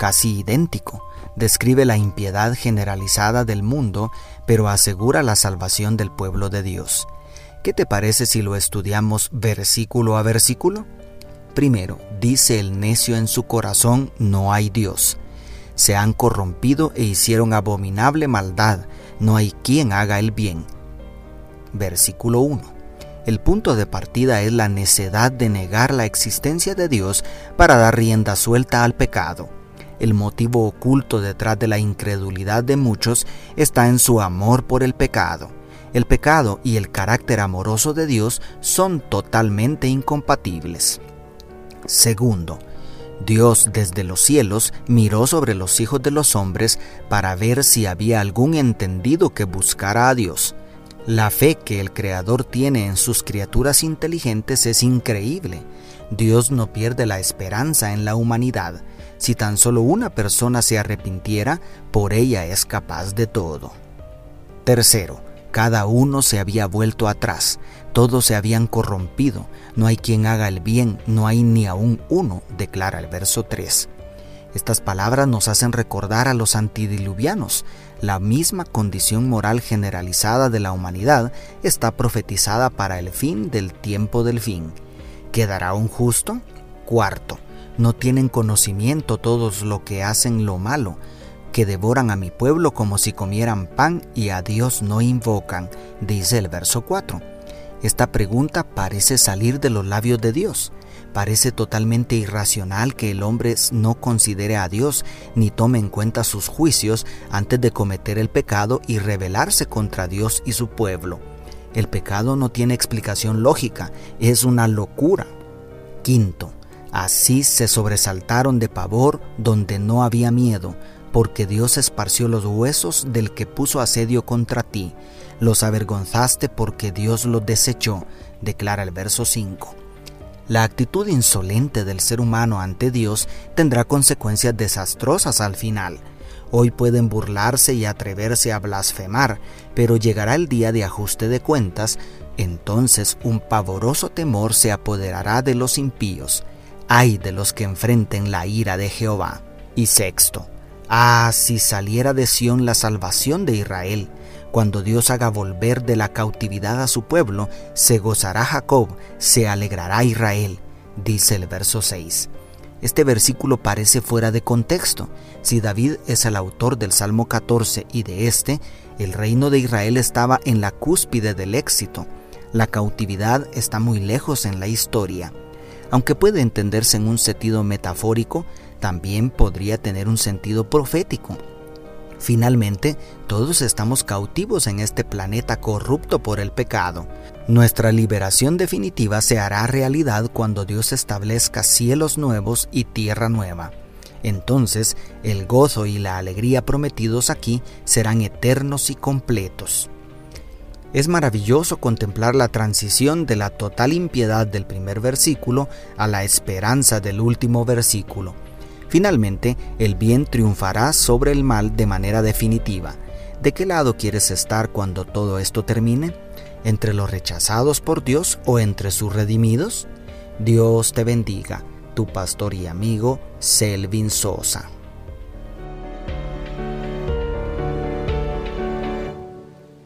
casi idéntico. Describe la impiedad generalizada del mundo, pero asegura la salvación del pueblo de Dios. ¿Qué te parece si lo estudiamos versículo a versículo? Primero, dice el necio en su corazón, no hay Dios. Se han corrompido e hicieron abominable maldad, no hay quien haga el bien. Versículo 1 el punto de partida es la necedad de negar la existencia de Dios para dar rienda suelta al pecado. El motivo oculto detrás de la incredulidad de muchos está en su amor por el pecado. El pecado y el carácter amoroso de Dios son totalmente incompatibles. Segundo, Dios desde los cielos miró sobre los hijos de los hombres para ver si había algún entendido que buscara a Dios. La fe que el Creador tiene en sus criaturas inteligentes es increíble. Dios no pierde la esperanza en la humanidad. Si tan solo una persona se arrepintiera, por ella es capaz de todo. Tercero, cada uno se había vuelto atrás, todos se habían corrompido, no hay quien haga el bien, no hay ni aún uno, declara el verso 3. Estas palabras nos hacen recordar a los antidiluvianos. La misma condición moral generalizada de la humanidad está profetizada para el fin del tiempo del fin. ¿Quedará un justo? Cuarto, no tienen conocimiento todos lo que hacen lo malo, que devoran a mi pueblo como si comieran pan y a Dios no invocan, dice el verso 4. Esta pregunta parece salir de los labios de Dios. Parece totalmente irracional que el hombre no considere a Dios ni tome en cuenta sus juicios antes de cometer el pecado y rebelarse contra Dios y su pueblo. El pecado no tiene explicación lógica, es una locura. Quinto, así se sobresaltaron de pavor donde no había miedo, porque Dios esparció los huesos del que puso asedio contra ti. Los avergonzaste porque Dios los desechó, declara el verso 5. La actitud insolente del ser humano ante Dios tendrá consecuencias desastrosas al final. Hoy pueden burlarse y atreverse a blasfemar, pero llegará el día de ajuste de cuentas, entonces un pavoroso temor se apoderará de los impíos. Ay de los que enfrenten la ira de Jehová. Y sexto, ah, si saliera de Sión la salvación de Israel, cuando Dios haga volver de la cautividad a su pueblo, se gozará Jacob, se alegrará Israel, dice el verso 6. Este versículo parece fuera de contexto. Si David es el autor del Salmo 14 y de este, el reino de Israel estaba en la cúspide del éxito. La cautividad está muy lejos en la historia. Aunque puede entenderse en un sentido metafórico, también podría tener un sentido profético. Finalmente, todos estamos cautivos en este planeta corrupto por el pecado. Nuestra liberación definitiva se hará realidad cuando Dios establezca cielos nuevos y tierra nueva. Entonces, el gozo y la alegría prometidos aquí serán eternos y completos. Es maravilloso contemplar la transición de la total impiedad del primer versículo a la esperanza del último versículo. Finalmente, el bien triunfará sobre el mal de manera definitiva. ¿De qué lado quieres estar cuando todo esto termine? ¿Entre los rechazados por Dios o entre sus redimidos? Dios te bendiga, tu pastor y amigo Selvin Sosa.